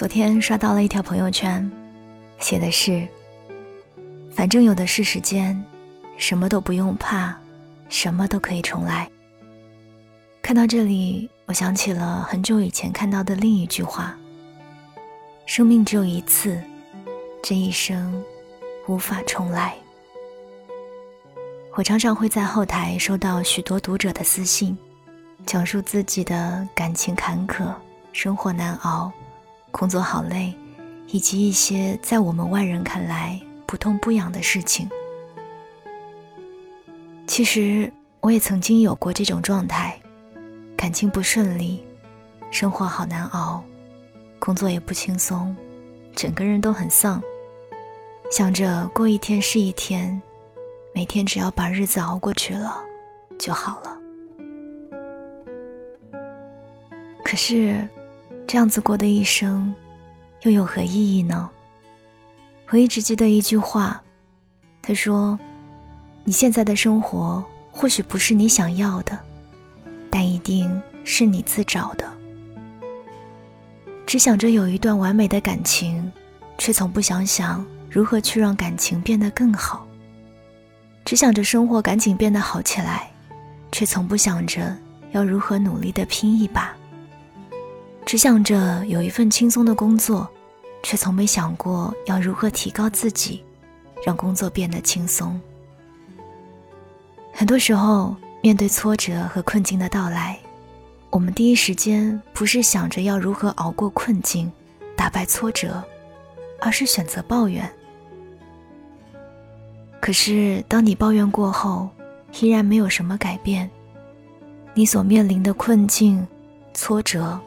昨天刷到了一条朋友圈，写的是：“反正有的是时间，什么都不用怕，什么都可以重来。”看到这里，我想起了很久以前看到的另一句话：“生命只有一次，这一生无法重来。”我常常会在后台收到许多读者的私信，讲述自己的感情坎坷、生活难熬。工作好累，以及一些在我们外人看来不痛不痒的事情。其实我也曾经有过这种状态，感情不顺利，生活好难熬，工作也不轻松，整个人都很丧，想着过一天是一天，每天只要把日子熬过去了就好了。可是。这样子过的一生，又有何意义呢？我一直记得一句话，他说：“你现在的生活或许不是你想要的，但一定是你自找的。”只想着有一段完美的感情，却从不想想如何去让感情变得更好；只想着生活赶紧变得好起来，却从不想着要如何努力的拼一把。只想着有一份轻松的工作，却从没想过要如何提高自己，让工作变得轻松。很多时候，面对挫折和困境的到来，我们第一时间不是想着要如何熬过困境、打败挫折，而是选择抱怨。可是，当你抱怨过后，依然没有什么改变，你所面临的困境、挫折。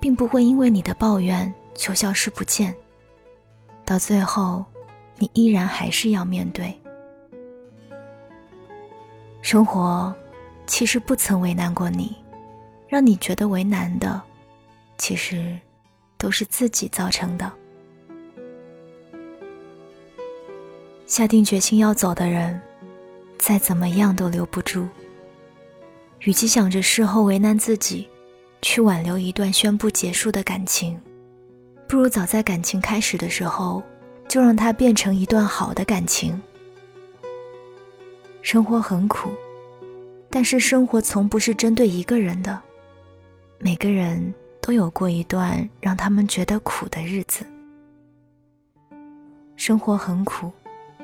并不会因为你的抱怨就消失不见。到最后，你依然还是要面对。生活其实不曾为难过你，让你觉得为难的，其实都是自己造成的。下定决心要走的人，再怎么样都留不住。与其想着事后为难自己。去挽留一段宣布结束的感情，不如早在感情开始的时候，就让它变成一段好的感情。生活很苦，但是生活从不是针对一个人的，每个人都有过一段让他们觉得苦的日子。生活很苦，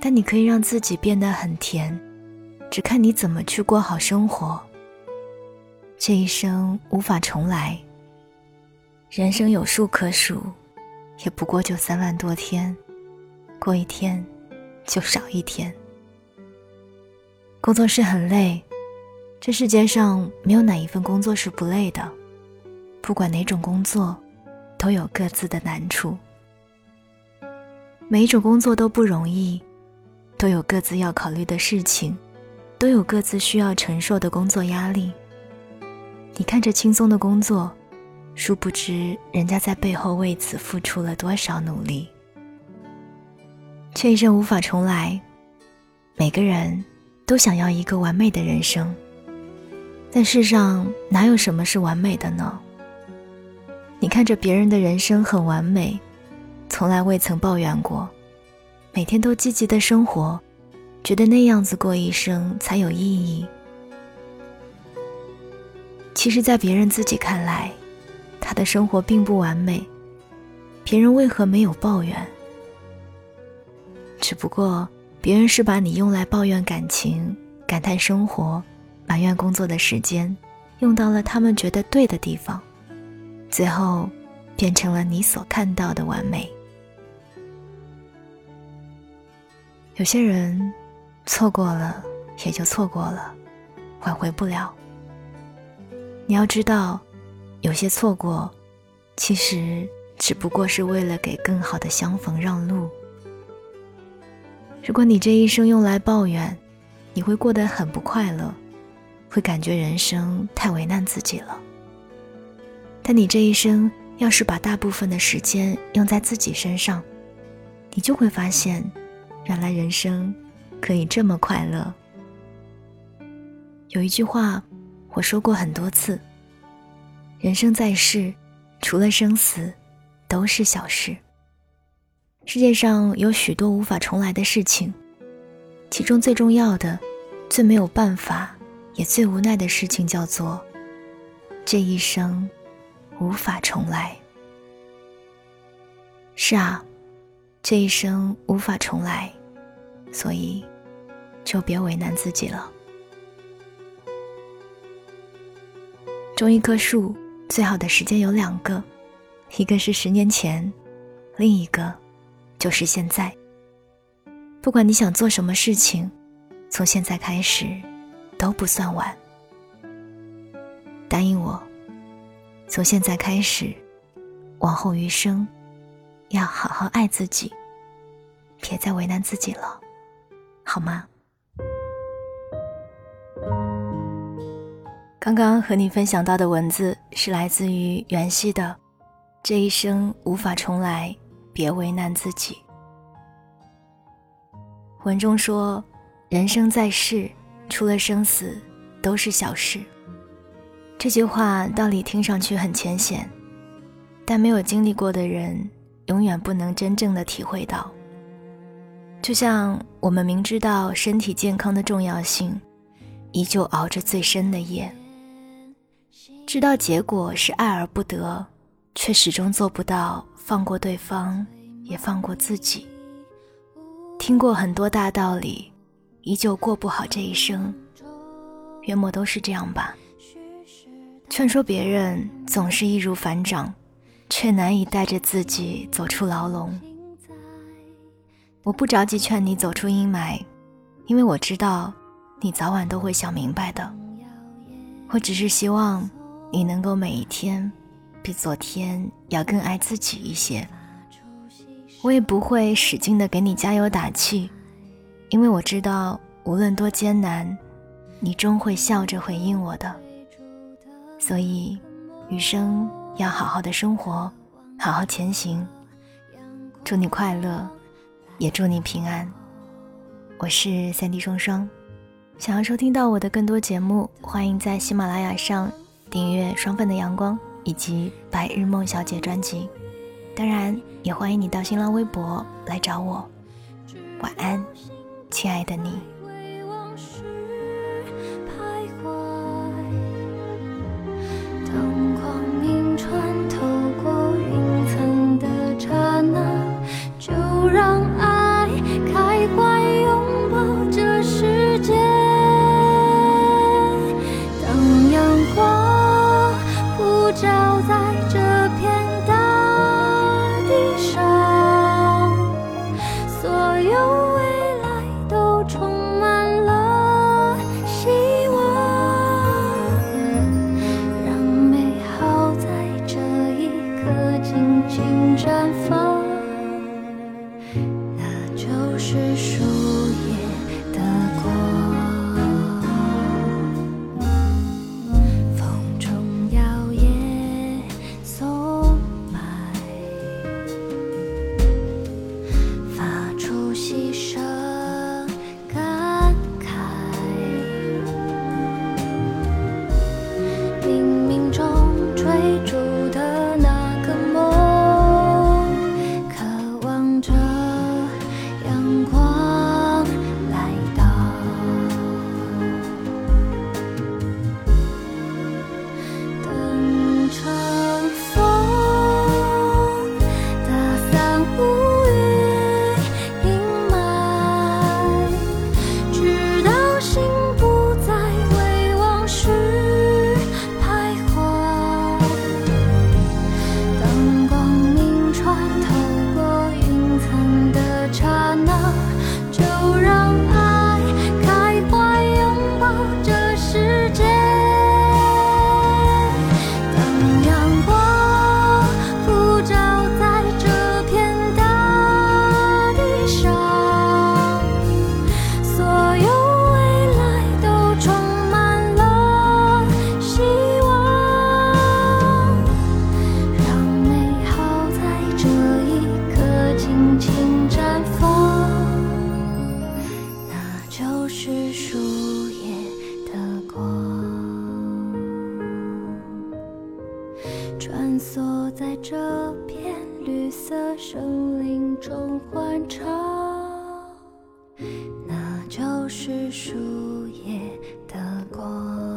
但你可以让自己变得很甜，只看你怎么去过好生活。这一生无法重来。人生有数可数，也不过就三万多天，过一天就少一天。工作是很累，这世界上没有哪一份工作是不累的。不管哪种工作，都有各自的难处。每一种工作都不容易，都有各自要考虑的事情，都有各自需要承受的工作压力。你看着轻松的工作，殊不知人家在背后为此付出了多少努力。却一生无法重来，每个人都想要一个完美的人生，但世上哪有什么是完美的呢？你看着别人的人生很完美，从来未曾抱怨过，每天都积极的生活，觉得那样子过一生才有意义。其实，在别人自己看来，他的生活并不完美。别人为何没有抱怨？只不过，别人是把你用来抱怨感情、感叹生活、埋怨工作的时间，用到了他们觉得对的地方，最后，变成了你所看到的完美。有些人，错过了也就错过了，挽回不了。你要知道，有些错过，其实只不过是为了给更好的相逢让路。如果你这一生用来抱怨，你会过得很不快乐，会感觉人生太为难自己了。但你这一生要是把大部分的时间用在自己身上，你就会发现，原来人生可以这么快乐。有一句话。我说过很多次，人生在世，除了生死，都是小事。世界上有许多无法重来的事情，其中最重要的、最没有办法也最无奈的事情，叫做这一生无法重来。是啊，这一生无法重来，所以就别为难自己了。种一棵树，最好的时间有两个，一个是十年前，另一个就是现在。不管你想做什么事情，从现在开始都不算晚。答应我，从现在开始，往后余生，要好好爱自己，别再为难自己了，好吗？刚刚和你分享到的文字是来自于袁熙的，《这一生无法重来，别为难自己》。文中说：“人生在世，除了生死，都是小事。”这句话道理听上去很浅显，但没有经历过的人，永远不能真正的体会到。就像我们明知道身体健康的重要性，依旧熬着最深的夜。知道结果是爱而不得，却始终做不到放过对方，也放过自己。听过很多大道理，依旧过不好这一生，约莫都是这样吧。劝说别人总是易如反掌，却难以带着自己走出牢笼。我不着急劝你走出阴霾，因为我知道你早晚都会想明白的。我只是希望。你能够每一天比昨天要更爱自己一些，我也不会使劲的给你加油打气，因为我知道无论多艰难，你终会笑着回应我的。所以，余生要好好的生活，好好前行。祝你快乐，也祝你平安。我是三 D 双双，想要收听到我的更多节目，欢迎在喜马拉雅上。订阅双份的阳光以及白日梦小姐专辑，当然也欢迎你到新浪微博来找我。晚安，亲爱的你。着。森林中欢唱，那就是树叶的光。